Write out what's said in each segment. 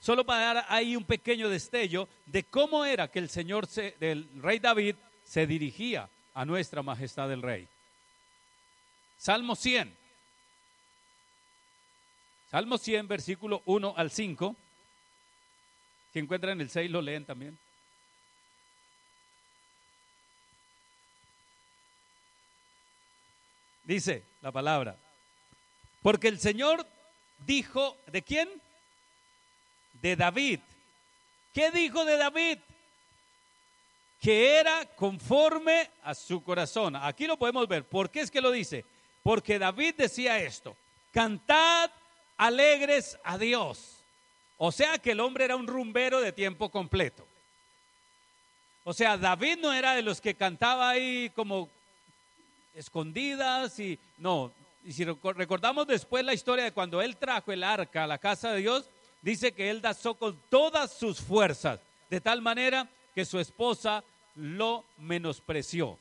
Solo para dar ahí un pequeño destello de cómo era que el Señor, se, del rey David, se dirigía a nuestra majestad el rey. Salmo 100. Salmo 100, versículo 1 al 5. Si encuentran el 6, lo leen también. Dice la palabra, porque el Señor dijo, ¿de quién? De David. ¿Qué dijo de David? Que era conforme a su corazón. Aquí lo podemos ver. ¿Por qué es que lo dice? Porque David decía esto, cantad alegres a Dios. O sea que el hombre era un rumbero de tiempo completo. O sea, David no era de los que cantaba ahí como escondidas y no. Y si recordamos después la historia de cuando él trajo el arca a la casa de Dios, dice que él danzó con todas sus fuerzas, de tal manera que su esposa lo menospreció.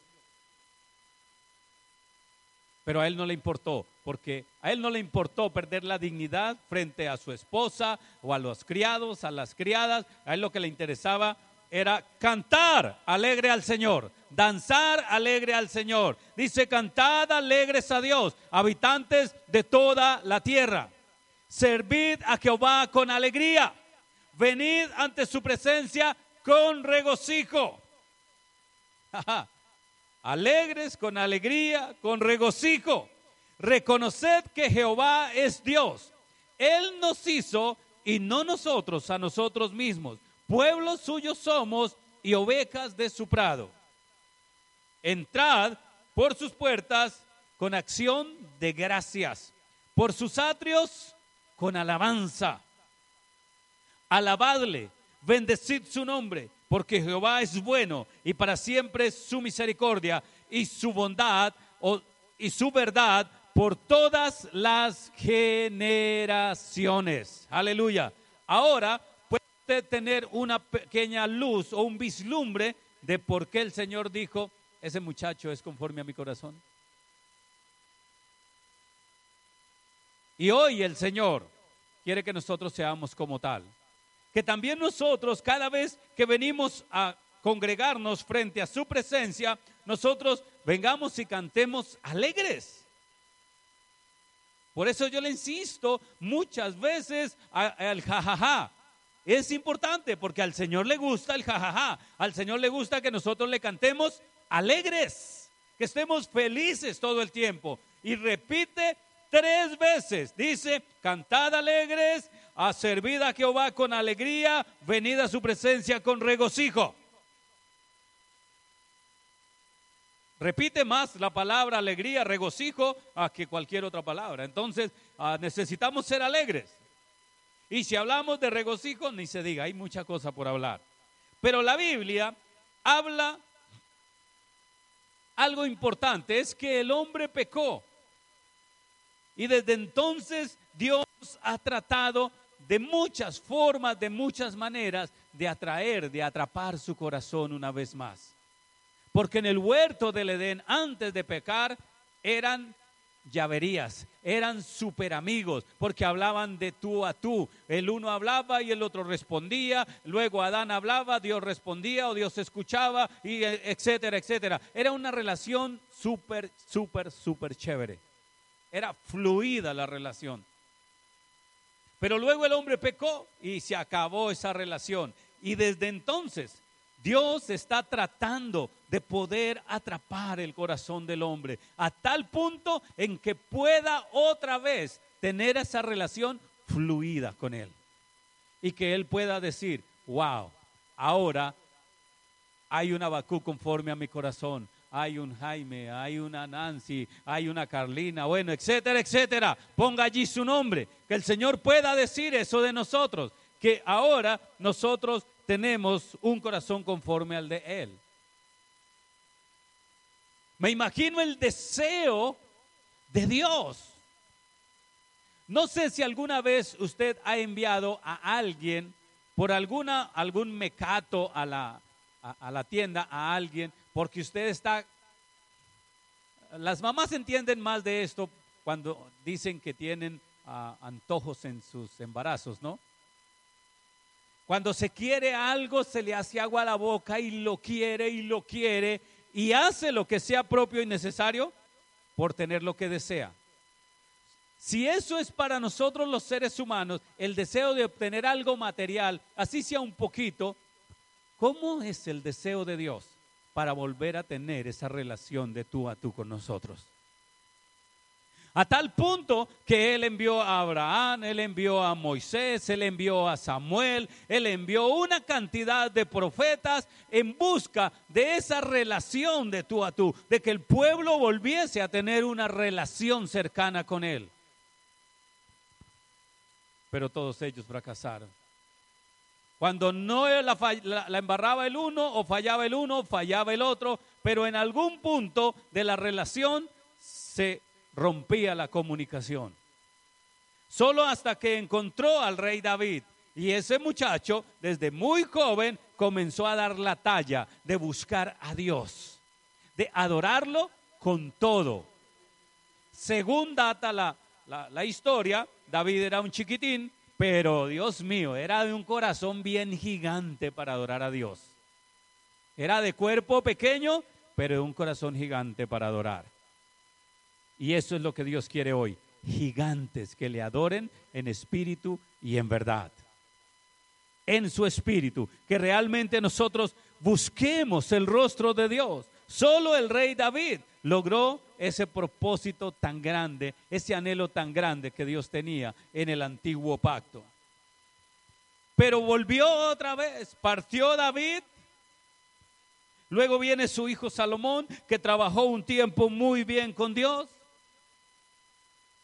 Pero a él no le importó, porque a él no le importó perder la dignidad frente a su esposa o a los criados, a las criadas. A él lo que le interesaba era cantar alegre al Señor, danzar alegre al Señor. Dice, cantad alegres a Dios, habitantes de toda la tierra. Servid a Jehová con alegría. Venid ante su presencia con regocijo. Alegres, con alegría, con regocijo. Reconoced que Jehová es Dios. Él nos hizo y no nosotros a nosotros mismos. Pueblos suyos somos y ovejas de su prado. Entrad por sus puertas con acción de gracias, por sus atrios con alabanza. Alabadle, bendecid su nombre, porque Jehová es bueno y para siempre su misericordia y su bondad y su verdad por todas las generaciones. Aleluya. Ahora puede tener una pequeña luz o un vislumbre de por qué el Señor dijo, ese muchacho es conforme a mi corazón. Y hoy el Señor quiere que nosotros seamos como tal. Que también nosotros, cada vez que venimos a congregarnos frente a su presencia, nosotros vengamos y cantemos alegres. Por eso yo le insisto muchas veces al jajaja. Es importante porque al Señor le gusta el jajaja. Al Señor le gusta que nosotros le cantemos alegres, que estemos felices todo el tiempo. Y repite tres veces, dice, cantad alegres, a servir a Jehová con alegría, venid a su presencia con regocijo. Repite más la palabra alegría, regocijo, a que cualquier otra palabra. Entonces, ah, necesitamos ser alegres. Y si hablamos de regocijo, ni se diga, hay mucha cosa por hablar. Pero la Biblia habla algo importante, es que el hombre pecó. Y desde entonces Dios ha tratado de muchas formas, de muchas maneras, de atraer, de atrapar su corazón una vez más. Porque en el huerto del Edén, antes de pecar, eran llaverías, eran super amigos, porque hablaban de tú a tú. El uno hablaba y el otro respondía, luego Adán hablaba, Dios respondía o Dios escuchaba, y e, etcétera, etcétera. Era una relación súper, súper, súper chévere. Era fluida la relación. Pero luego el hombre pecó y se acabó esa relación. Y desde entonces Dios está tratando de poder atrapar el corazón del hombre a tal punto en que pueda otra vez tener esa relación fluida con Él. Y que Él pueda decir, wow, ahora hay una Bakú conforme a mi corazón, hay un Jaime, hay una Nancy, hay una Carlina, bueno, etcétera, etcétera. Ponga allí su nombre, que el Señor pueda decir eso de nosotros, que ahora nosotros tenemos un corazón conforme al de Él. Me imagino el deseo de Dios. No sé si alguna vez usted ha enviado a alguien por alguna, algún mecato a la, a, la tienda, a alguien, porque usted está... Las mamás entienden más de esto cuando dicen que tienen ah, antojos en sus embarazos, ¿no? Cuando se quiere algo, se le hace agua a la boca y lo quiere y lo quiere y hace lo que sea propio y necesario por tener lo que desea. Si eso es para nosotros los seres humanos, el deseo de obtener algo material, así sea un poquito, ¿cómo es el deseo de Dios para volver a tener esa relación de tú a tú con nosotros? A tal punto que Él envió a Abraham, Él envió a Moisés, Él envió a Samuel, Él envió una cantidad de profetas en busca de esa relación de tú a tú, de que el pueblo volviese a tener una relación cercana con Él. Pero todos ellos fracasaron. Cuando no la, la, embarraba el uno o fallaba el uno, fallaba el otro, pero en algún punto de la relación se rompía la comunicación. Solo hasta que encontró al rey David. Y ese muchacho, desde muy joven, comenzó a dar la talla de buscar a Dios, de adorarlo con todo. Según data la, la, historia, David era un chiquitín, pero Dios mío, era de un corazón bien gigante para adorar a Dios. Era de cuerpo pequeño, pero de un corazón gigante para adorar. Y eso es lo que Dios quiere hoy. Gigantes que le adoren en espíritu y en verdad. En su espíritu. Que realmente nosotros busquemos el rostro de Dios. Solo el rey David logró ese propósito tan grande, ese anhelo tan grande que Dios tenía en el antiguo pacto. Pero volvió otra vez, partió David Luego viene su hijo Salomón, que trabajó un tiempo muy bien con Dios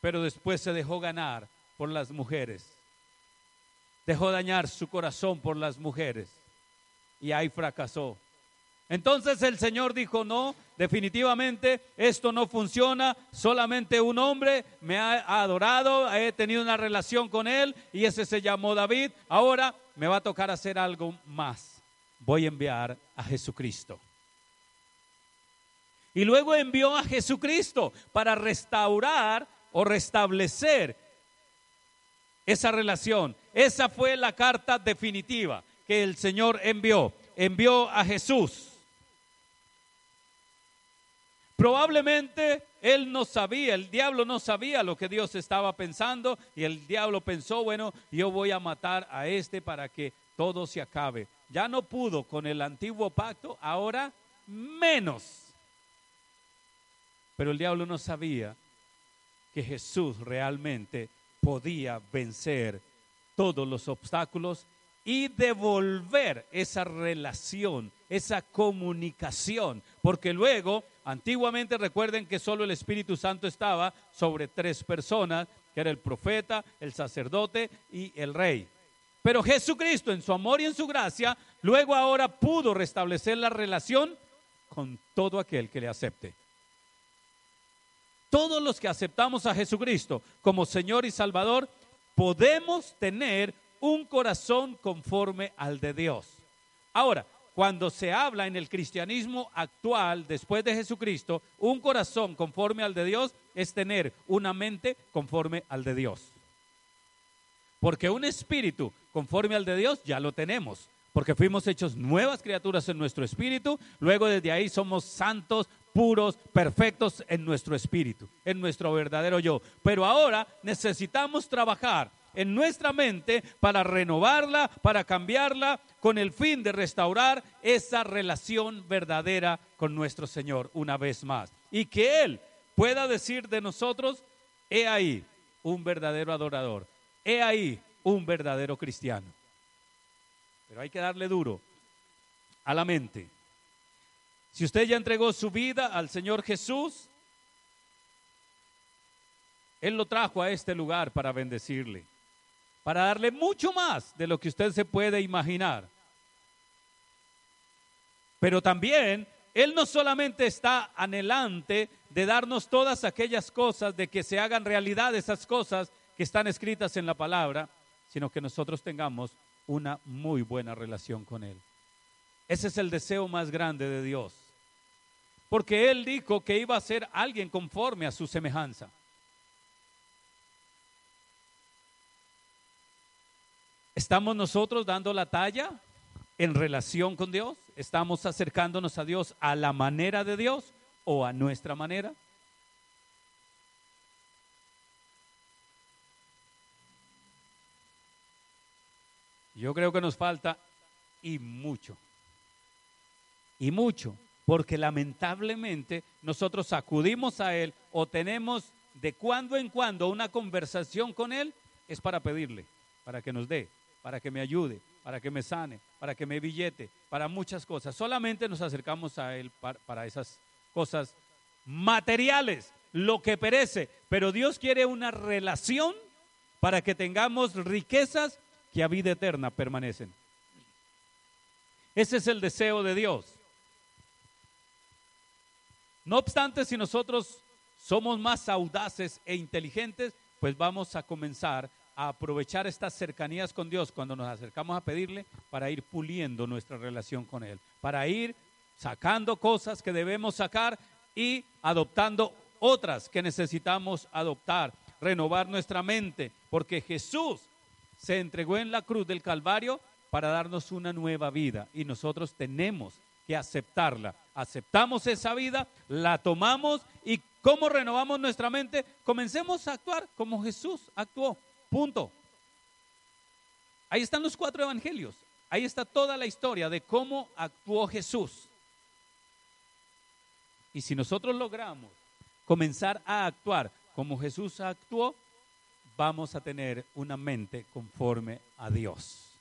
pero después se dejó ganar por las mujeres. Dejó dañar su corazón por las mujeres y ahí fracasó. Entonces el Señor dijo, no, definitivamente esto no funciona, solamente un hombre me ha adorado, he tenido una relación con él y ese se llamó David, ahora me va a tocar hacer algo más. Voy a enviar a Jesucristo. Y luego envió a Jesucristo para restaurar o restablecer esa relación. Esa fue la carta definitiva que el Señor envió. Envió a Jesús. Probablemente él no sabía, el diablo no sabía lo que Dios estaba pensando y el diablo pensó, bueno, yo voy a matar a este para que todo se acabe. Ya no pudo con el antiguo pacto, ahora menos. Pero el diablo no sabía que Jesús realmente podía vencer todos los obstáculos y devolver esa relación, esa comunicación, porque luego, antiguamente recuerden que solo el Espíritu Santo estaba sobre tres personas, que era el profeta, el sacerdote y el rey. Pero Jesucristo en su amor y en su gracia, luego ahora pudo restablecer la relación con todo aquel que le acepte. Todos los que aceptamos a Jesucristo como Señor y Salvador, podemos tener un corazón conforme al de Dios. Ahora, cuando se habla en el cristianismo actual, después de Jesucristo, un corazón conforme al de Dios es tener una mente conforme al de Dios. Porque un espíritu conforme al de Dios ya lo tenemos, porque fuimos hechos nuevas criaturas en nuestro espíritu, luego desde ahí somos santos, puros, perfectos en nuestro espíritu, en nuestro verdadero yo. Pero ahora necesitamos trabajar en nuestra mente para renovarla, para cambiarla, con el fin de restaurar esa relación verdadera con nuestro Señor una vez más. Y que Él pueda decir de nosotros, he ahí un verdadero adorador, he ahí un verdadero cristiano. Pero hay que darle duro a la mente. Si usted ya entregó su vida al Señor Jesús, Él lo trajo a este lugar para bendecirle, para darle mucho más de lo que usted se puede imaginar. Pero también Él no solamente está anhelante de darnos todas aquellas cosas, de que se hagan realidad esas cosas que están escritas en la palabra, sino que nosotros tengamos una muy buena relación con Él. Ese es el deseo más grande de Dios porque Él dijo que iba a ser alguien conforme a su semejanza. ¿Estamos nosotros dando la talla en relación con Dios? ¿Estamos acercándonos a Dios a la manera de Dios o a nuestra manera? Yo creo que nos falta y mucho. Y mucho, porque lamentablemente nosotros acudimos a Él o tenemos de cuando en cuando una conversación con Él, es para pedirle, para que nos dé, para que me ayude, para que me sane, para que me billete, para muchas cosas. Solamente nos acercamos a Él para, esas cosas materiales, lo que perece. Pero Dios quiere una relación para que tengamos riquezas que a vida eterna permanecen. Ese es el deseo de Dios. No obstante, si nosotros somos más audaces e inteligentes, pues vamos a comenzar aprovechar estas cercanías con Dios cuando nos acercamos a pedirle para ir puliendo nuestra relación con Él, para ir sacando cosas que debemos sacar y adoptando otras que necesitamos adoptar, renovar nuestra mente, porque Jesús se entregó en la cruz del Calvario para darnos una nueva vida y nosotros tenemos que aceptarla. Aceptamos esa vida, la tomamos y ¿cómo renovamos nuestra mente? Comencemos a actuar como Jesús actuó. Punto. Ahí están los cuatro evangelios. Ahí está toda la historia de cómo actuó Jesús. Y si nosotros logramos comenzar a actuar como Jesús actuó, vamos a tener una mente conforme a Dios.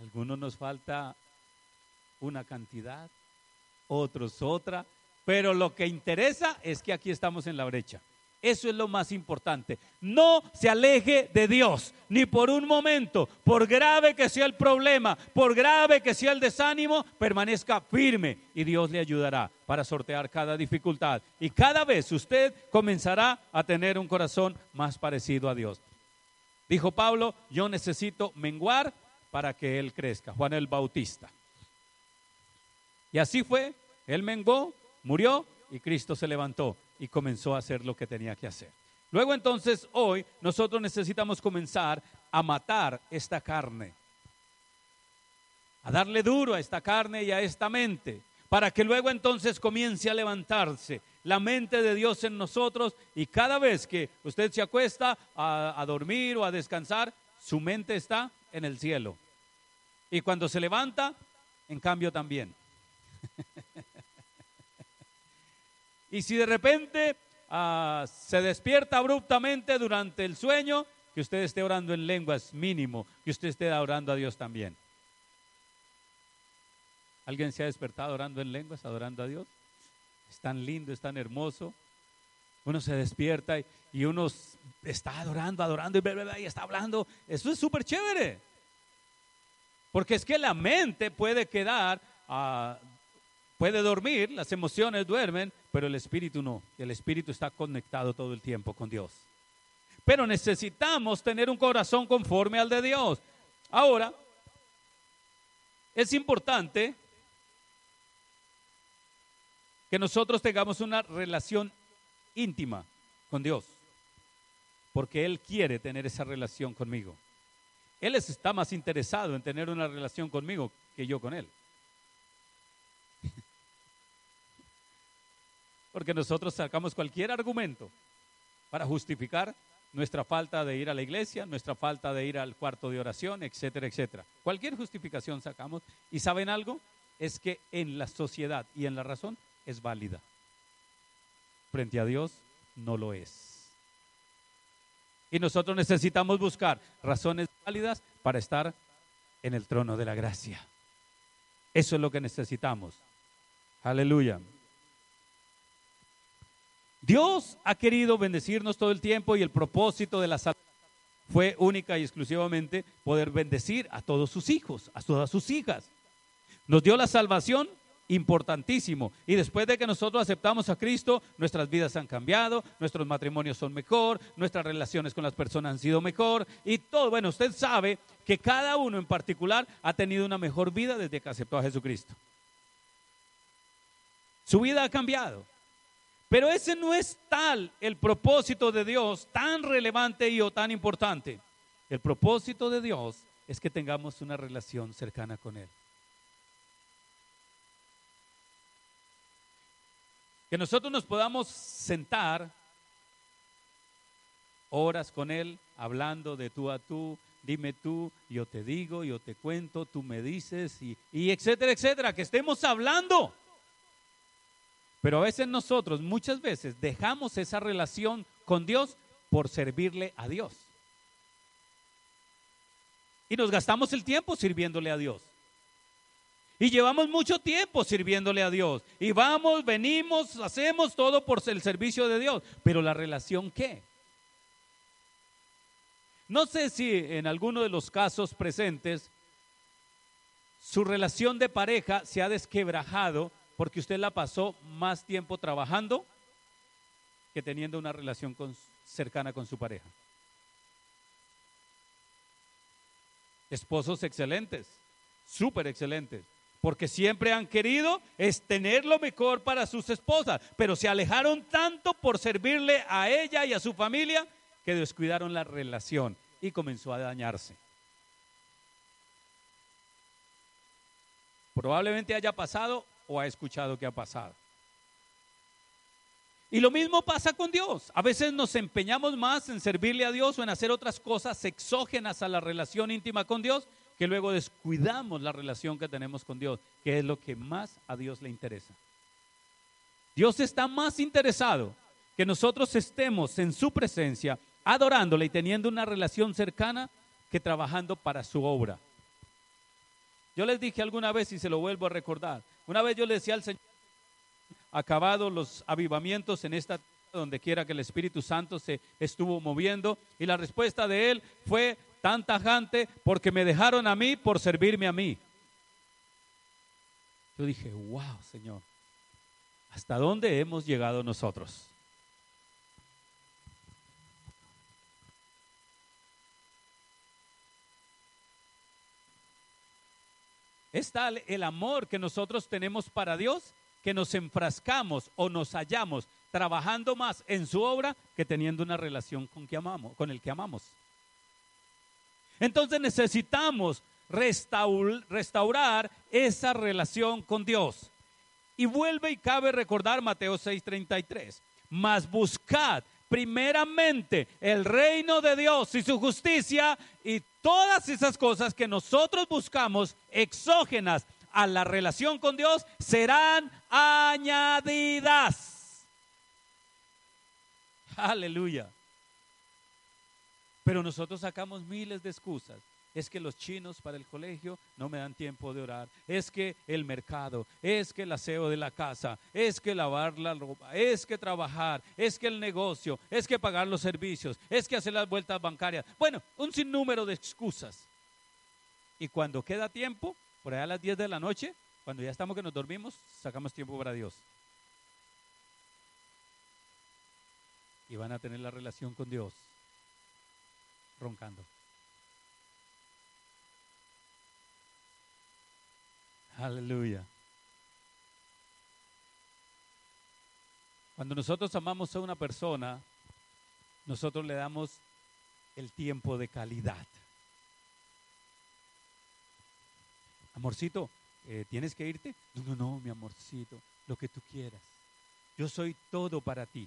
Algunos nos falta una cantidad, otros otra, pero lo que interesa es que aquí estamos en la brecha. Eso es lo más importante. No se aleje de Dios, ni por un momento, por grave que sea el problema, por grave que sea el desánimo, permanezca firme y Dios le ayudará para sortear cada dificultad. Y cada vez usted comenzará a tener un corazón más parecido a Dios. Dijo Pablo, yo necesito menguar para que Él crezca. Juan el Bautista. Y así fue, Él menguó, murió y Cristo se levantó y comenzó a hacer lo que tenía que hacer. Luego entonces hoy nosotros necesitamos comenzar a matar esta carne, a darle duro a esta carne y a esta mente, para que luego entonces comience a levantarse la mente de Dios en nosotros y cada vez que usted se acuesta a, a dormir o a descansar, su mente está en el cielo. Y cuando se levanta, en cambio también. Y si de repente ah, se despierta abruptamente durante el sueño, que usted esté orando en lenguas mínimo, que usted esté orando a Dios también. ¿Alguien se ha despertado orando en lenguas, adorando a Dios? Es tan lindo, es tan hermoso. Uno se despierta y, uno está adorando, adorando y, y está hablando. Eso es súper chévere. Porque es que la mente puede quedar uh, puede dormir, las emociones duermen, pero el espíritu no. El espíritu está conectado todo el tiempo con Dios. Pero necesitamos tener un corazón conforme al de Dios. Ahora, es importante que nosotros tengamos una relación íntima con Dios, porque Él quiere tener esa relación conmigo. Él está más interesado en tener una relación conmigo que yo con Él. Porque nosotros sacamos cualquier argumento para justificar nuestra falta de ir a la iglesia, nuestra falta de ir al cuarto de oración, etcétera, etcétera. Cualquier justificación sacamos. ¿Y saben algo? Es que en la sociedad y en la razón es válida. Frente a Dios no lo es. Y nosotros necesitamos buscar razones válidas para estar en el trono de la gracia. Eso es lo que necesitamos. Aleluya. Dios ha querido bendecirnos todo el tiempo y el propósito de la salvación fue única y exclusivamente poder bendecir a todos sus hijos, a todas sus hijas. Nos dio la salvación importantísimo. Y después de que nosotros aceptamos a Cristo, nuestras vidas han cambiado, nuestros matrimonios son mejor, nuestras relaciones con las personas han sido mejor y todo. Bueno, usted sabe que cada uno en particular ha tenido una mejor vida desde que aceptó a Jesucristo. Su vida ha cambiado. Pero ese no es tal el propósito de Dios, tan relevante y o tan importante. El propósito de Dios es que tengamos una relación cercana con Él. Que nosotros nos podamos sentar horas con Él, hablando de tú a tú, dime tú, yo te digo, yo te cuento, tú me dices, y, y etcétera, etcétera, que estemos hablando. Pero a veces nosotros, muchas veces, dejamos esa relación con Dios por servirle a Dios. Y nos gastamos el tiempo sirviéndole a Dios. Y llevamos mucho tiempo sirviéndole a Dios. Y vamos, venimos, hacemos todo por el servicio de Dios. Pero la relación, ¿qué? No sé si en alguno de los casos presentes su relación de pareja se ha desquebrajado porque usted la pasó más tiempo trabajando que teniendo una relación cercana con su pareja. Esposos excelentes, súper excelentes, porque siempre han querido es tener lo mejor para sus esposas, pero se alejaron tanto por servirle a ella y a su familia que descuidaron la relación y comenzó a dañarse. Probablemente haya pasado o ha escuchado que ha pasado. Y lo mismo pasa con Dios. A veces nos empeñamos más en servirle a Dios o en hacer otras cosas exógenas a la relación íntima con Dios que luego descuidamos la relación que tenemos con Dios, que es lo que más a Dios le interesa. Dios está más interesado que nosotros estemos en su presencia, adorándole y teniendo una relación cercana que trabajando para su obra. Yo les dije alguna vez y se lo vuelvo a recordar, una vez yo le decía al Señor, acabados los avivamientos en esta donde quiera que el Espíritu Santo se estuvo moviendo, y la respuesta de él fue tan tajante porque me dejaron a mí por servirme a mí. Yo dije, wow, Señor, ¿hasta dónde hemos llegado nosotros? Es tal el amor que nosotros tenemos para Dios que nos enfrascamos o nos hallamos trabajando más en su obra que teniendo una relación con, amamos, con el que amamos. Entonces necesitamos restaurar esa relación con Dios. Y vuelve y cabe recordar Mateo 6:33. Mas buscad primeramente el reino de Dios y su justicia y todas esas cosas que nosotros buscamos exógenas a la relación con Dios serán añadidas. Aleluya. Pero nosotros sacamos miles de excusas es que los chinos para el colegio no me dan tiempo de orar, es que el mercado, es que el aseo de la casa, es que lavar la ropa, es que trabajar, es que el negocio, es que pagar los servicios, es que hacer las vueltas bancarias. Bueno, un sinnúmero de excusas. Y cuando queda tiempo, por allá a las 10 de la noche, cuando ya estamos que nos dormimos, sacamos tiempo para Dios. Y van a tener la relación con Dios roncando. Aleluya. Cuando nosotros amamos a una persona, nosotros le damos el tiempo de calidad. Amorcito, eh, ¿tienes que irte? No, no, no, mi amorcito, lo que tú quieras. Yo soy todo para ti.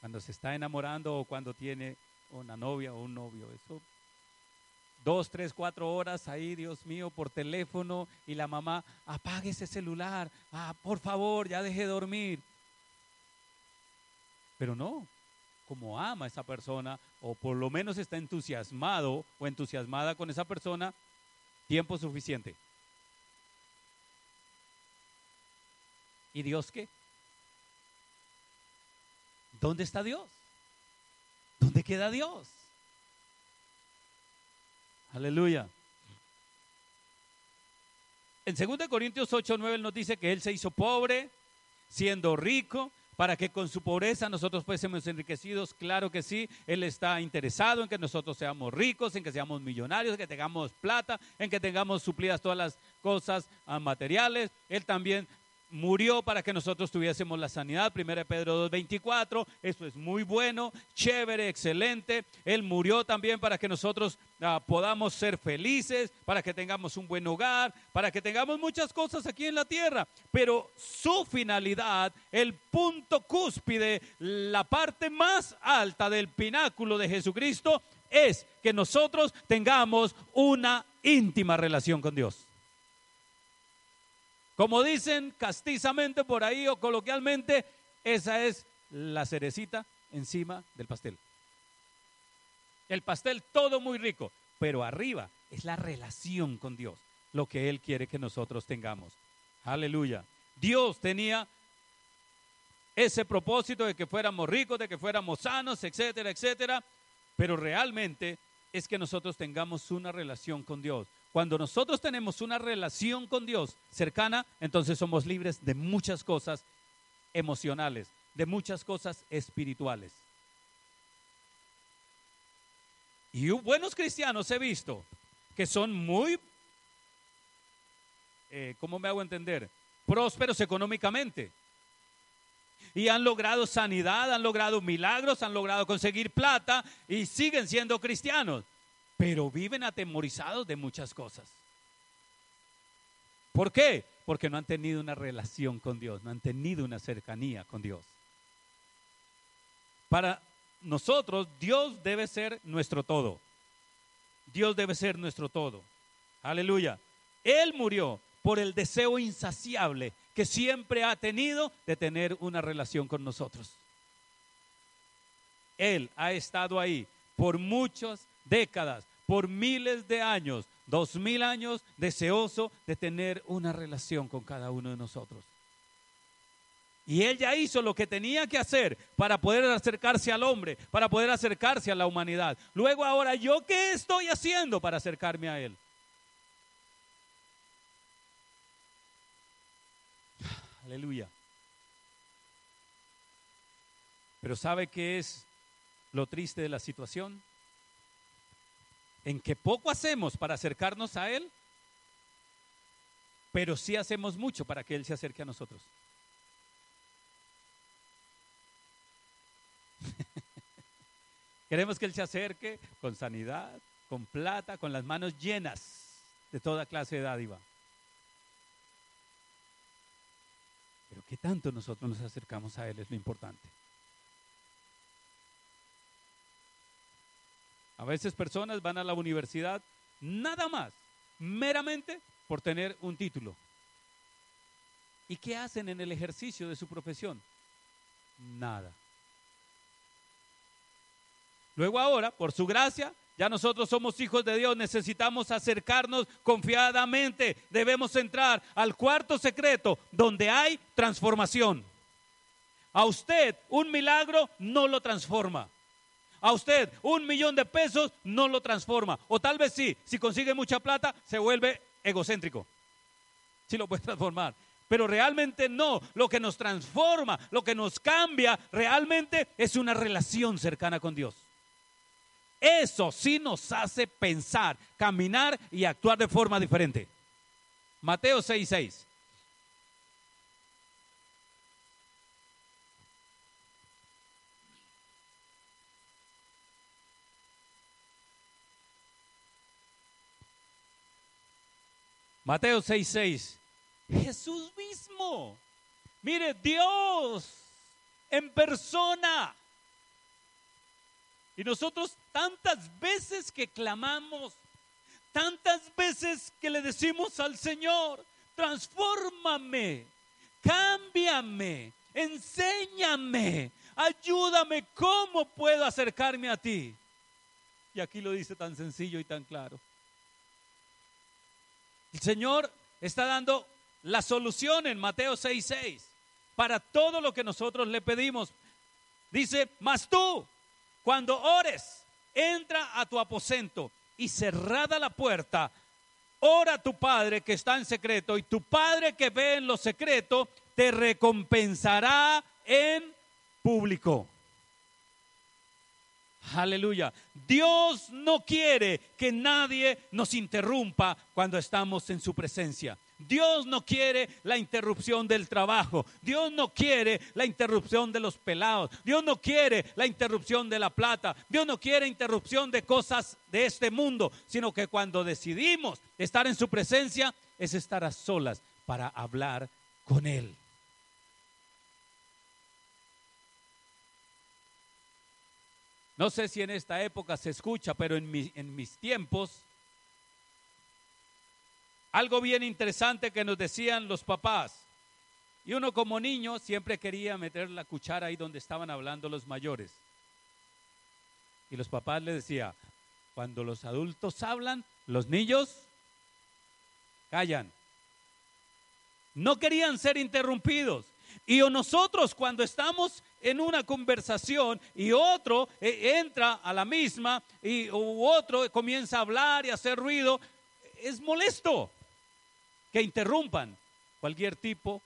Cuando se está enamorando o cuando tiene una novia o un novio, eso dos, tres, cuatro horas ahí, Dios mío, por teléfono y la mamá, apague ese celular, ah, por favor, ya deje de dormir. Pero no, como ama a esa persona, o por lo menos está entusiasmado o entusiasmada con esa persona, tiempo suficiente. ¿Y Dios qué? ¿Dónde está Dios? ¿Dónde queda Dios? Aleluya. En 2 Corintios 8, 9 nos dice que Él se hizo pobre, siendo rico, para que con su pobreza nosotros fuésemos enriquecidos. Claro que sí, Él está interesado en que nosotros seamos ricos, en que seamos millonarios, en que tengamos plata, en que tengamos suplidas todas las cosas ah, materiales. Él también murió para que nosotros tuviésemos la sanidad, 1 Pedro 2.24, eso es muy bueno, chévere, excelente. Él murió también para que nosotros ah, podamos ser felices, para que tengamos un buen hogar, para que tengamos muchas cosas aquí en la tierra. Pero su finalidad, el punto cúspide, la parte más alta del pináculo de Jesucristo, es que nosotros tengamos una íntima relación con Dios. Como dicen castizamente por ahí o coloquialmente, esa es la cerecita encima del pastel. El pastel todo muy rico, pero arriba es la relación con Dios, lo que Él quiere que nosotros tengamos. Aleluya. Dios tenía ese propósito de que fuéramos ricos, de que fuéramos sanos, etcétera, etcétera, pero realmente es que nosotros tengamos una relación con Dios. Cuando nosotros tenemos una relación con Dios cercana, entonces somos libres de muchas cosas emocionales, de muchas cosas espirituales. Y buenos cristianos he visto que son muy, eh, ¿cómo me hago entender? Prósperos económicamente. Y han logrado sanidad, han logrado milagros, han logrado conseguir plata y siguen siendo cristianos pero viven atemorizados de muchas cosas. ¿Por qué? Porque no han tenido una relación con Dios, no han tenido una cercanía con Dios. Para nosotros, Dios debe ser nuestro todo. Dios debe ser nuestro todo. Aleluya. Él murió por el deseo insaciable que siempre ha tenido de tener una relación con nosotros. Él ha estado ahí por muchos décadas, por miles de años, dos mil años, deseoso de tener una relación con cada uno de nosotros. Y él ya hizo lo que tenía que hacer para poder acercarse al hombre, para poder acercarse a la humanidad. Luego ahora, ¿yo qué estoy haciendo para acercarme a él? Aleluya. Pero ¿sabe qué es lo triste de la situación? En que poco hacemos para acercarnos a Él, pero sí hacemos mucho para que Él se acerque a nosotros. Queremos que Él se acerque con sanidad, con plata, con las manos llenas de toda clase de dádiva. Pero ¿qué tanto nosotros nos acercamos a Él es lo importante? A veces personas van a la universidad nada más, meramente por tener un título. ¿Y qué hacen en el ejercicio de su profesión? Nada. Luego ahora, por su gracia, ya nosotros somos hijos de Dios, necesitamos acercarnos confiadamente. Debemos entrar al cuarto secreto donde hay transformación. A usted un milagro no lo transforma a usted un millón de pesos no lo transforma. O tal vez sí, si consigue mucha plata, se vuelve egocéntrico. Sí lo puede transformar. Pero realmente no. Lo que nos transforma, lo que nos cambia, realmente es una relación cercana con Dios. Eso sí nos hace pensar, caminar y actuar de forma diferente. Mateo 6:6. Mateo 6:6. Jesús mismo. Mire, Dios en persona. Y nosotros tantas veces que clamamos, tantas veces que le decimos al Señor, transfórmame, cámbiame, enséñame, ayúdame, ¿cómo puedo acercarme a ti? Y aquí lo dice tan sencillo y tan claro. El Señor está dando la solución en Mateo 6:6 para todo lo que nosotros le pedimos. Dice, mas tú, cuando ores, entra a tu aposento y cerrada la puerta, ora a tu Padre que está en secreto y tu Padre que ve en lo secreto te recompensará en público. Aleluya. Dios no quiere que nadie nos interrumpa cuando estamos en su presencia. Dios no quiere la interrupción del trabajo. Dios no quiere la interrupción de los pelados. Dios no quiere la interrupción de la plata. Dios no quiere interrupción de cosas de este mundo, sino que cuando decidimos estar en su presencia es estar a solas para hablar con Él. No sé si en esta época se escucha, pero en, en mis tiempos algo bien interesante que nos decían los papás. Y uno como niño siempre quería meter la cuchara ahí donde estaban hablando los mayores. Y los papás le decían, cuando los adultos hablan, los niños callan. No querían ser interrumpidos. Y nosotros cuando estamos en una conversación y otro eh, entra a la misma y otro comienza a hablar y a hacer ruido, es molesto que interrumpan cualquier tipo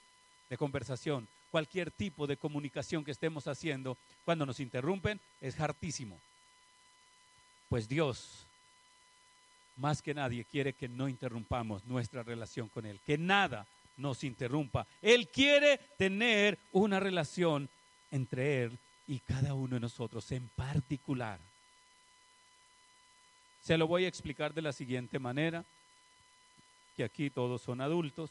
de conversación, cualquier tipo de comunicación que estemos haciendo, cuando nos interrumpen, es hartísimo. Pues Dios, más que nadie, quiere que no interrumpamos nuestra relación con Él, que nada nos interrumpa. Él quiere tener una relación entre Él y cada uno de nosotros en particular. Se lo voy a explicar de la siguiente manera aquí todos son adultos.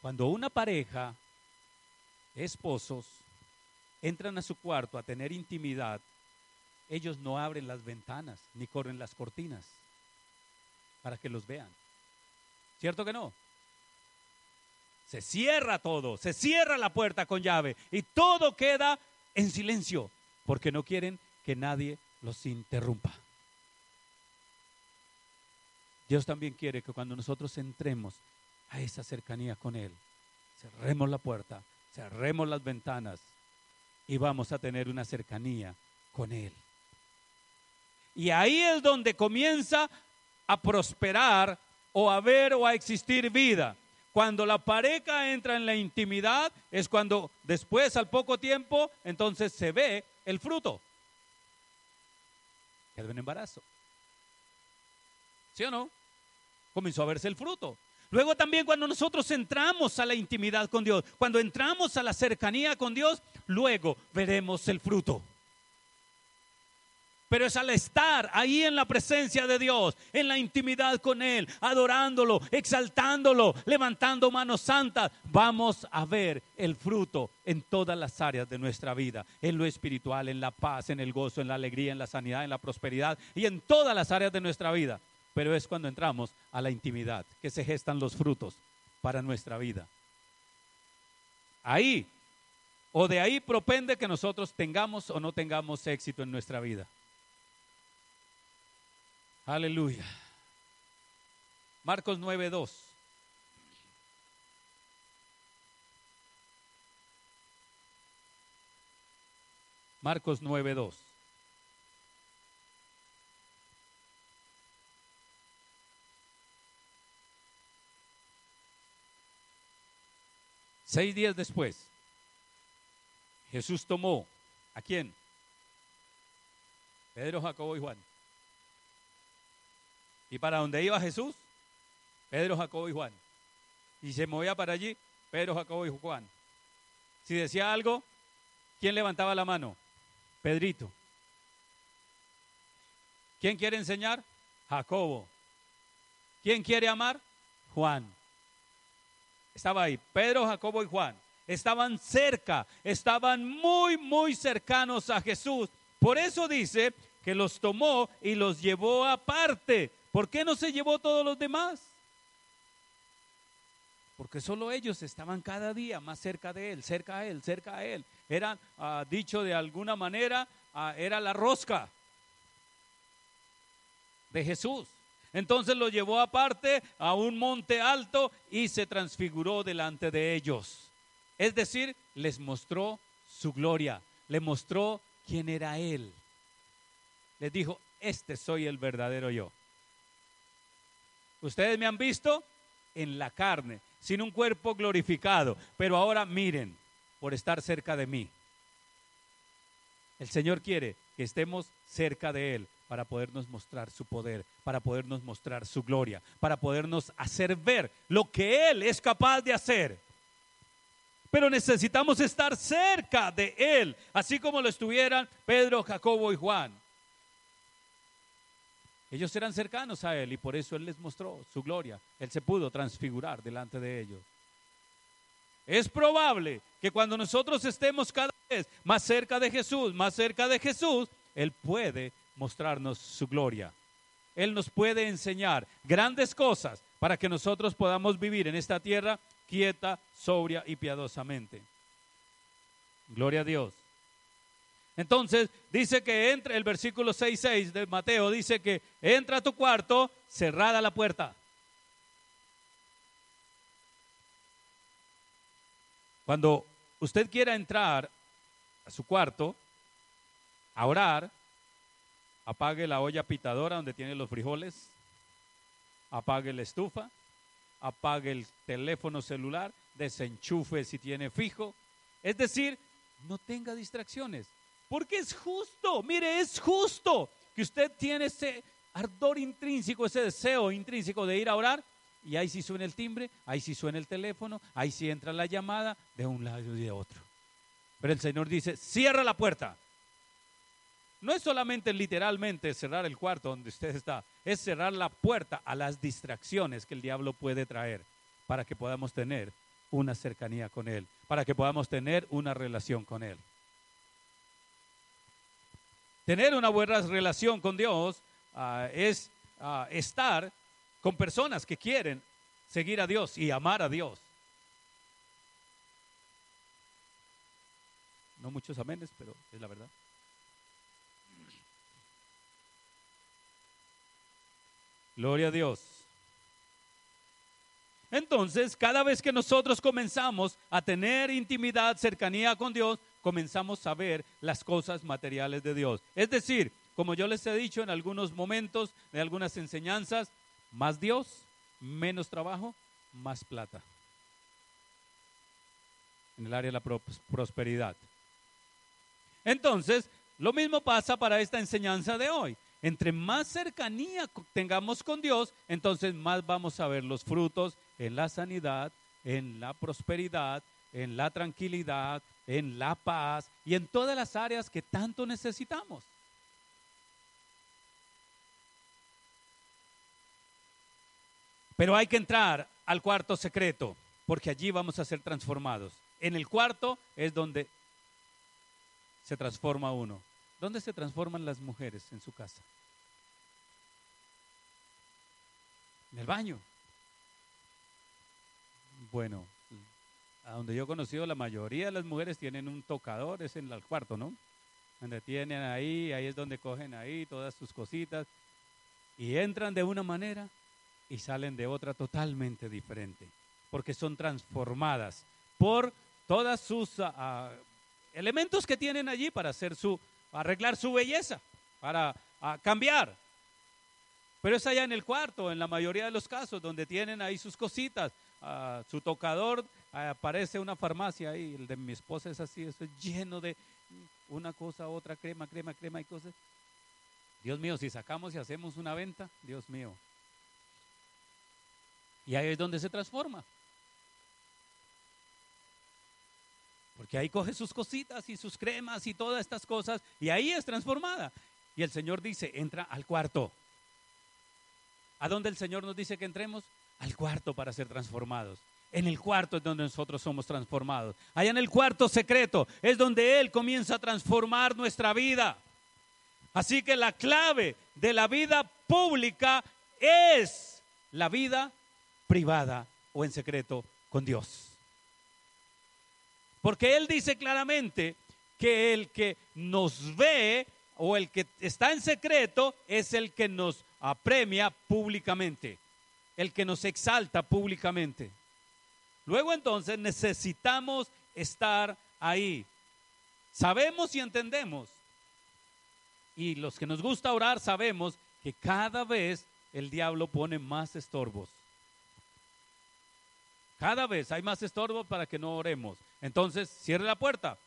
Cuando una pareja, esposos, entran a su cuarto a tener intimidad, ellos no abren las ventanas ni corren las cortinas para que los vean. ¿Cierto que no? Se cierra todo, se cierra la puerta con llave y todo queda en silencio porque no quieren que nadie los interrumpa. Dios también quiere que cuando nosotros entremos a esa cercanía con Él, cerremos la puerta, cerremos las ventanas y vamos a tener una cercanía con Él. Y ahí es donde comienza a prosperar o a ver o a existir vida. Cuando la pareja entra en la intimidad es cuando después, al poco tiempo, entonces se ve el fruto. Queda un embarazo. ¿Sí o no? comenzó a verse el fruto. Luego también cuando nosotros entramos a la intimidad con Dios, cuando entramos a la cercanía con Dios, luego veremos el fruto. Pero es al estar ahí en la presencia de Dios, en la intimidad con Él, adorándolo, exaltándolo, levantando manos santas, vamos a ver el fruto en todas las áreas de nuestra vida, en lo espiritual, en la paz, en el gozo, en la alegría, en la sanidad, en la prosperidad y en todas las áreas de nuestra vida pero es cuando entramos a la intimidad que se gestan los frutos para nuestra vida. Ahí, o de ahí propende que nosotros tengamos o no tengamos éxito en nuestra vida. Aleluya. Marcos 9:2. Marcos 9:2. Seis días después, Jesús tomó a quién? Pedro, Jacobo y Juan. ¿Y para dónde iba Jesús? Pedro, Jacobo y Juan. Y se movía para allí, Pedro, Jacobo y Juan. Si decía algo, ¿quién levantaba la mano? Pedrito. ¿Quién quiere enseñar? Jacobo. ¿Quién quiere amar? Juan. Estaba ahí, Pedro, Jacobo y Juan. Estaban cerca, estaban muy, muy cercanos a Jesús. Por eso dice que los tomó y los llevó aparte. ¿Por qué no se llevó todos los demás? Porque solo ellos estaban cada día más cerca de él, cerca a él, cerca a él. Era, ah, dicho de alguna manera, ah, era la rosca de Jesús. Entonces lo llevó aparte a un monte alto y se transfiguró delante de ellos. Es decir, les mostró su gloria, le mostró quién era Él. Les dijo, este soy el verdadero yo. Ustedes me han visto en la carne, sin un cuerpo glorificado, pero ahora miren por estar cerca de mí. El Señor quiere que estemos cerca de Él para podernos mostrar su poder, para podernos mostrar su gloria, para podernos hacer ver lo que Él es capaz de hacer. Pero necesitamos estar cerca de Él, así como lo estuvieran Pedro, Jacobo y Juan. Ellos eran cercanos a Él y por eso Él les mostró su gloria. Él se pudo transfigurar delante de ellos. Es probable que cuando nosotros estemos cada vez más cerca de Jesús, más cerca de Jesús, Él puede mostrarnos su gloria. Él nos puede enseñar grandes cosas para que nosotros podamos vivir en esta tierra quieta, sobria y piadosamente. Gloria a Dios. Entonces dice que entra, el versículo 6.6 de Mateo dice que entra a tu cuarto, cerrada la puerta. Cuando usted quiera entrar a su cuarto a orar, apague la olla pitadora donde tiene los frijoles, apague la estufa, apague el teléfono celular, desenchufe si tiene fijo. Es decir, no tenga distracciones, porque es justo, mire, es justo que usted tiene ese ardor intrínseco, ese deseo intrínseco de ir a orar, y ahí sí suena el timbre, ahí sí suena el teléfono, ahí sí entra la llamada de un lado y de otro. Pero el Señor dice, cierra la puerta. No es solamente literalmente cerrar el cuarto donde usted está, es cerrar la puerta a las distracciones que el diablo puede traer para que podamos tener una cercanía con Él, para que podamos tener una relación con Él. Tener una buena relación con Dios ah, es ah, estar con personas que quieren seguir a Dios y amar a Dios. No muchos amenes, pero es la verdad. Gloria a Dios. Entonces, cada vez que nosotros comenzamos a tener intimidad, cercanía con Dios, comenzamos a ver las cosas materiales de Dios. Es decir, como yo les he dicho en algunos momentos de algunas enseñanzas, más Dios, menos trabajo, más plata. En el área de la prosperidad. Entonces, lo mismo pasa para esta enseñanza de hoy. Entre más cercanía tengamos con Dios, entonces más vamos a ver los frutos en la sanidad, en la prosperidad, en la tranquilidad, en la paz y en todas las áreas que tanto necesitamos. Pero hay que entrar al cuarto secreto, porque allí vamos a ser transformados. En el cuarto es donde se transforma uno. ¿Dónde se transforman las mujeres en su casa? En el baño. Bueno, a donde yo he conocido, la mayoría de las mujeres tienen un tocador, es en el cuarto, ¿no? Donde tienen ahí, ahí es donde cogen ahí todas sus cositas y entran de una manera y salen de otra totalmente diferente, porque son transformadas por todas sus ah, elementos que tienen allí para hacer su arreglar su belleza, para cambiar. Pero es allá en el cuarto, en la mayoría de los casos, donde tienen ahí sus cositas. su tocador aparece una farmacia ahí, el de mi esposa es así, eso es lleno de una cosa, otra, crema, crema, crema y cosas. Dios mío, si sacamos y hacemos una venta, Dios mío. Y ahí es donde se transforma. Porque ahí coge sus cositas y sus cremas y todas estas cosas y ahí es transformada. Y el Señor dice, entra al cuarto. ¿A dónde el Señor nos dice que entremos? Al cuarto para ser transformados. En el cuarto es donde nosotros somos transformados. Allá en el cuarto secreto es donde Él comienza a transformar nuestra vida. Así que la clave de la vida pública es la vida privada o en secreto con Dios. Porque Él dice claramente que el que nos ve o el que está en secreto es el que nos apremia públicamente, el que nos exalta públicamente. Luego entonces necesitamos estar ahí. Sabemos y entendemos. Y los que nos gusta orar sabemos que cada vez el diablo pone más estorbos. Cada vez hay más estorbos para que no oremos. Entonces, cierre la puerta.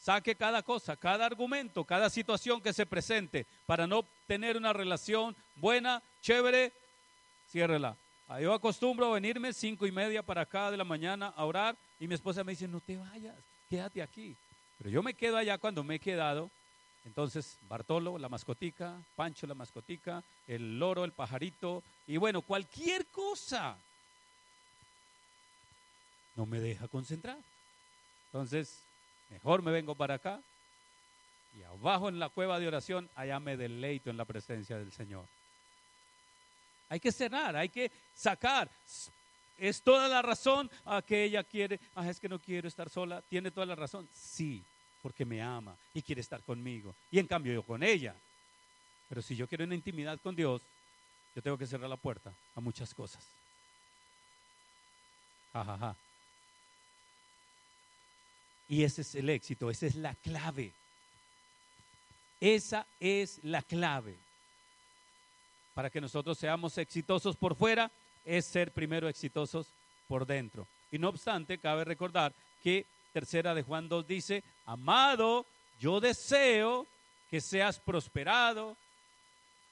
saque cada cosa, cada argumento, cada situación que se presente para no tener una relación buena, chévere, ciérrela. Ah, yo acostumbro a venirme cinco y media para acá de la mañana a orar y mi esposa me dice, no te vayas, quédate aquí. Pero yo me quedo allá cuando me he quedado. Entonces, Bartolo, la mascotica, Pancho, la mascotica, el loro, el pajarito, y bueno, cualquier cosa no me deja concentrar. Entonces, mejor me vengo para acá y abajo en la cueva de oración, allá me deleito en la presencia del Señor. Hay que cerrar, hay que sacar. Es toda la razón a que ella quiere, ah, es que no quiero estar sola, tiene toda la razón. Sí, porque me ama y quiere estar conmigo. Y en cambio yo con ella. Pero si yo quiero una intimidad con Dios, yo tengo que cerrar la puerta a muchas cosas. Ja, Y ese es el éxito, esa es la clave. Esa es la clave para que nosotros seamos exitosos por fuera, es ser primero exitosos por dentro. Y no obstante, cabe recordar que tercera de Juan 2 dice, amado, yo deseo que seas prosperado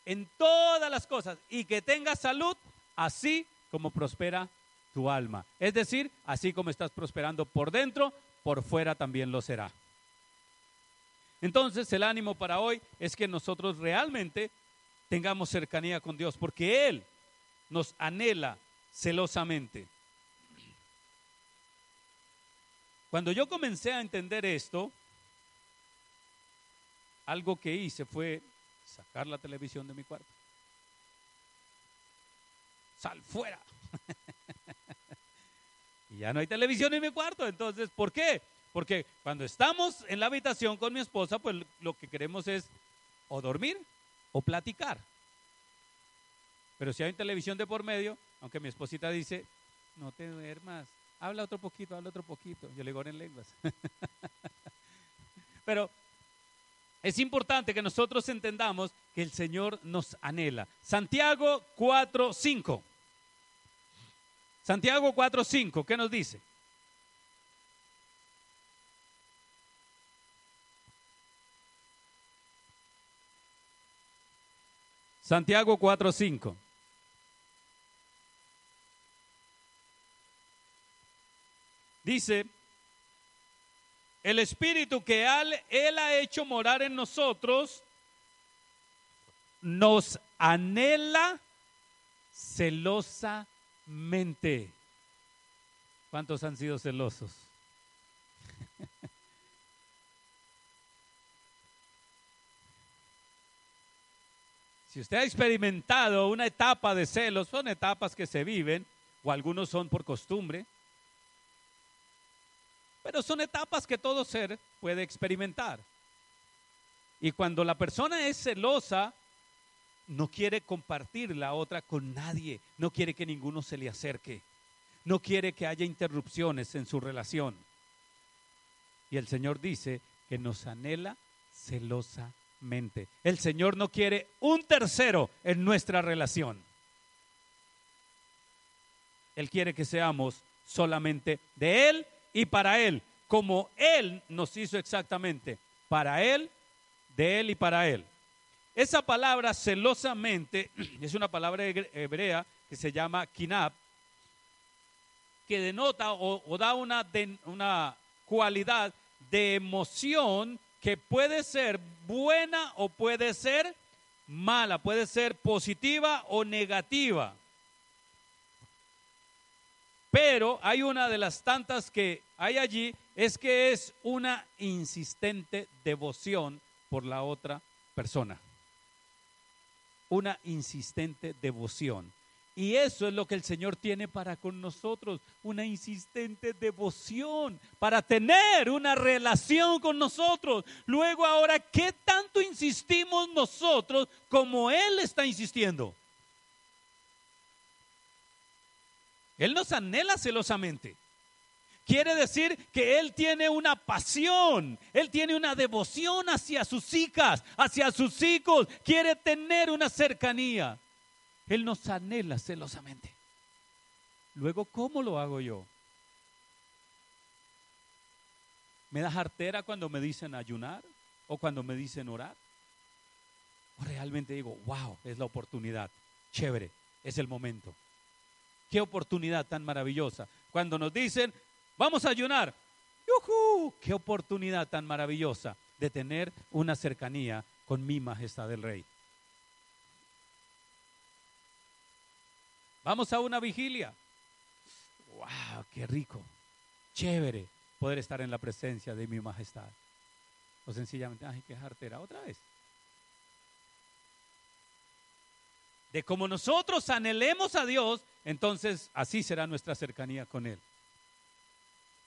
en todas las cosas y que tengas salud, así como prospera tu alma. Es decir, así como estás prosperando por dentro, por fuera también lo será. Entonces el ánimo para hoy es que nosotros realmente tengamos cercanía con Dios, porque Él nos anhela celosamente. Cuando yo comencé a entender esto, algo que hice fue sacar la televisión de mi cuarto. Sal fuera. y ya no hay televisión en mi cuarto. Entonces, ¿por qué? Porque cuando estamos en la habitación con mi esposa, pues lo que queremos es o dormir o platicar. Pero si hay televisión de por medio, aunque mi esposita dice, no te duermas, habla otro poquito, habla otro poquito. Yo le digo en lenguas. Pero es importante que nosotros entendamos que el Señor nos anhela. Santiago 4.5. Santiago 4.5, ¿qué nos dice? Santiago 4:5. Dice, el espíritu que él, ha hecho morar en nosotros nos anhela celosamente. ¿Cuántos han sido celosos? Si usted ha experimentado una etapa de celos, son etapas que se viven, o algunos son por costumbre, pero son etapas que todo ser puede experimentar. Y cuando la persona es celosa, no quiere compartir la otra con nadie, no quiere que ninguno se le acerque, no quiere que haya interrupciones en su relación. Y el Señor dice que nos anhela el Señor no quiere un tercero en nuestra relación. Él quiere que seamos solamente de Él y para Él, como Él nos hizo exactamente, para Él, de Él y para Él. Esa palabra celosamente es una palabra hebrea que se llama kinab, que denota o, da una, una cualidad de emoción que puede ser buena o puede ser mala, puede ser positiva o negativa. Pero hay una de las tantas que hay allí, es que es una insistente devoción por la otra persona. Una insistente devoción. Y eso es lo que el Señor tiene para con nosotros, una insistente devoción, para tener una relación con nosotros. Luego ahora, ¿qué tanto insistimos nosotros como Él está insistiendo? Él nos anhela celosamente. Quiere decir que Él tiene una pasión, Él tiene una devoción hacia sus hijas, hacia sus hijos, quiere tener una cercanía. Él nos anhela celosamente. Luego, ¿cómo lo hago yo? ¿Me da jartera cuando me dicen ayunar o cuando me dicen orar? ¿O realmente digo, wow, es la oportunidad, chévere, es el momento? Qué oportunidad tan maravillosa. Cuando nos dicen, vamos a ayunar, ¡yujú! Qué oportunidad tan maravillosa de tener una cercanía con mi majestad el rey. Vamos a una vigilia. ¡Wow! ¡Qué rico! Chévere poder estar en la presencia de mi majestad. O sencillamente, ay, qué jartera, otra vez. De como nosotros anhelemos a Dios, entonces así será nuestra cercanía con Él.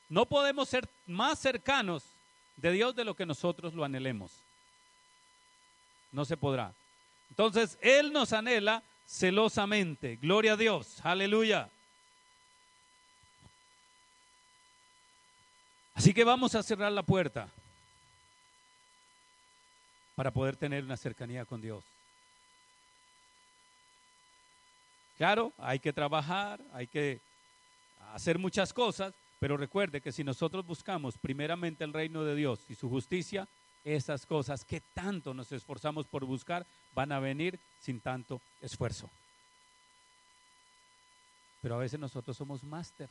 No podemos ser más cercanos de Dios de lo que nosotros lo anhelemos. No se podrá. Entonces, Él nos anhela celosamente. Gloria a Dios. Aleluya. Así que vamos a cerrar la puerta para poder tener una cercanía con Dios. Claro, hay que trabajar, hay que hacer muchas cosas, pero recuerde que si nosotros buscamos primeramente el reino de Dios y su justicia, esas cosas que tanto nos esforzamos por buscar van a venir sin tanto esfuerzo. Pero a veces nosotros somos máster.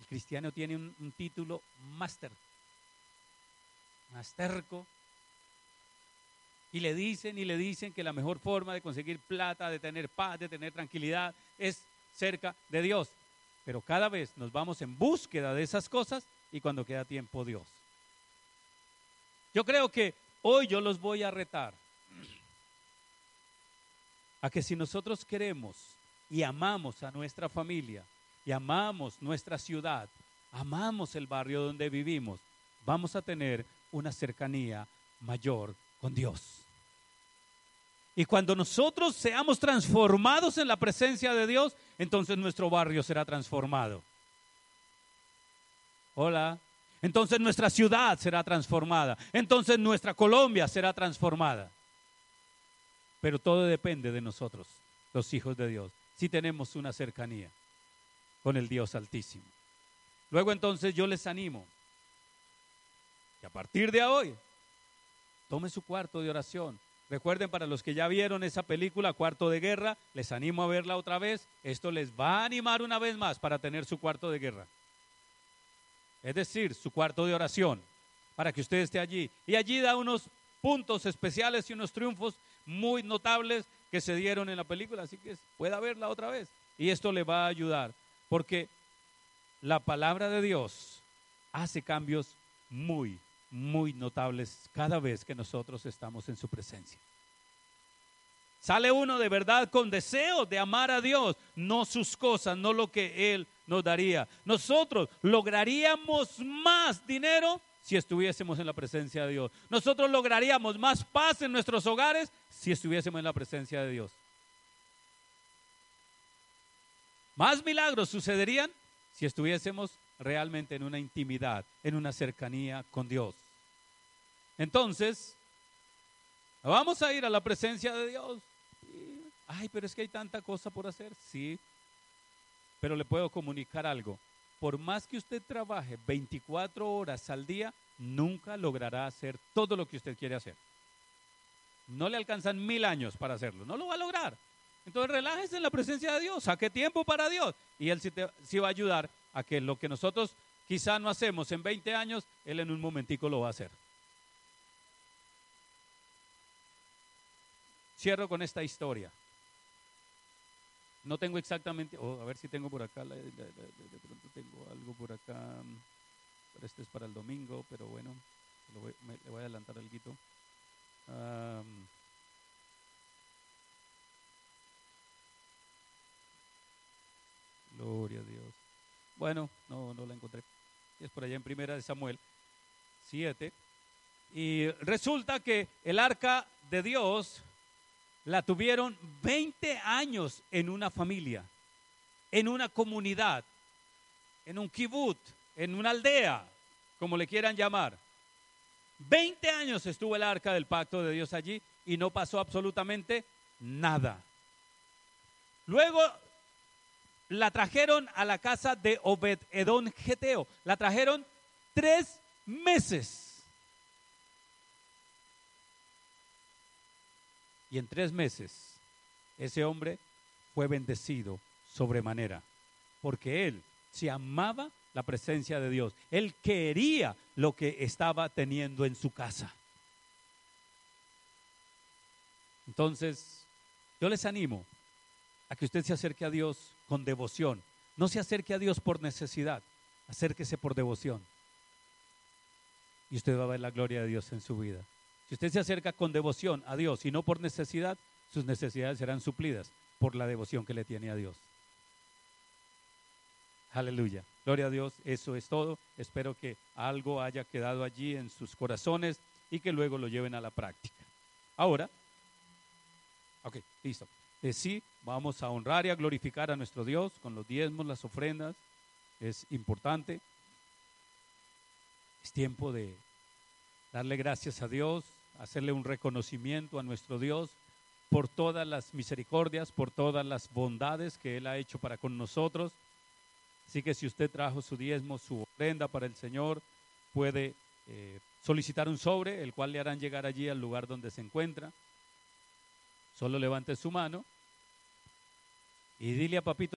El cristiano tiene un, título máster, masterco, y le dicen y le dicen que la mejor forma de conseguir plata, de tener paz, de tener tranquilidad, es cerca de Dios. Pero cada vez nos vamos en búsqueda de esas cosas y cuando queda tiempo Dios. Yo creo que hoy yo los voy a retar a que si nosotros queremos y amamos a nuestra familia y amamos nuestra ciudad, amamos el barrio donde vivimos, vamos a tener una cercanía mayor con Dios. Y cuando nosotros seamos transformados en la presencia de Dios, entonces nuestro barrio será transformado. Hola. Entonces nuestra ciudad será transformada. Entonces nuestra Colombia será transformada. Pero todo depende de nosotros, los hijos de Dios, si tenemos una cercanía con el Dios Altísimo. Luego entonces yo les animo que a partir de hoy tome su cuarto de oración, Recuerden, para los que ya vieron esa película, Cuarto de Guerra, les animo a verla otra vez. Esto les va a animar una vez más para tener su cuarto de guerra. Es decir, su cuarto de oración, para que usted esté allí. Y allí da unos puntos especiales y unos triunfos muy notables que se dieron en la película. Así que pueda verla otra vez. Y esto le va a ayudar, porque la palabra de Dios hace cambios muy, muy notables cada vez que nosotros estamos en su presencia. Sale uno de verdad con deseo de amar a Dios, no sus cosas, no lo que Él nos daría. Nosotros lograríamos más dinero si estuviésemos en la presencia de Dios. Nosotros lograríamos más paz en nuestros hogares si estuviésemos en la presencia de Dios. Más milagros sucederían si estuviésemos realmente en una intimidad, en una cercanía con Dios. Entonces, vamos a ir a la presencia de Dios. Ay, pero es que hay tanta cosa por hacer. Sí, pero le puedo comunicar algo. Por más que usted trabaje 24 horas al día, nunca logrará hacer todo lo que usted quiere hacer. No le alcanzan mil años para hacerlo, no lo va a lograr. Entonces relájese en la presencia de Dios, saque tiempo para Dios y Él sí, va a ayudar a que lo que nosotros quizá no hacemos en 20 años, Él en un momentico lo va a hacer. Cierro con esta historia. No tengo exactamente, oh, a ver si tengo por acá, de, pronto tengo algo por acá, pero este es para el domingo, pero bueno, le voy a adelantar algo. Gloria a Dios. Bueno, no, no la encontré. Es por allá en primera de Samuel 7. Y resulta que el arca de Dios la tuvieron 20 años en una familia, en una comunidad, en un kibut, en una aldea, como le quieran llamar. 20 años estuvo el arca del pacto de Dios allí y no pasó absolutamente nada. Luego la trajeron a la casa de Obed Edom Geteo. La trajeron tres meses. Y en tres meses ese hombre fue bendecido sobremanera, porque él se amaba la presencia de Dios. Él quería lo que estaba teniendo en su casa. Entonces, yo les animo a que usted se acerque a Dios con devoción. No se acerque a Dios por necesidad, acérquese por devoción. Y usted va a ver la gloria de Dios en su vida. Si usted se acerca con devoción a Dios y no por necesidad, sus necesidades serán suplidas por la devoción que le tiene a Dios. Aleluya. Gloria a Dios. Eso es todo. Espero que algo haya quedado allí en sus corazones y que luego lo lleven a la práctica. Ahora, ok, listo. Eh, sí, vamos a honrar y a glorificar a nuestro Dios con los diezmos, las ofrendas. Es importante. Es tiempo de darle gracias a Dios, hacerle un reconocimiento a nuestro Dios por todas las misericordias, por todas las bondades que Él ha hecho para con nosotros. Así que si usted trajo su diezmo, su ofrenda para el Señor, puede eh, solicitar un sobre, el cual le harán llegar allí al lugar donde se encuentra. Solo levante su mano y dile a papito.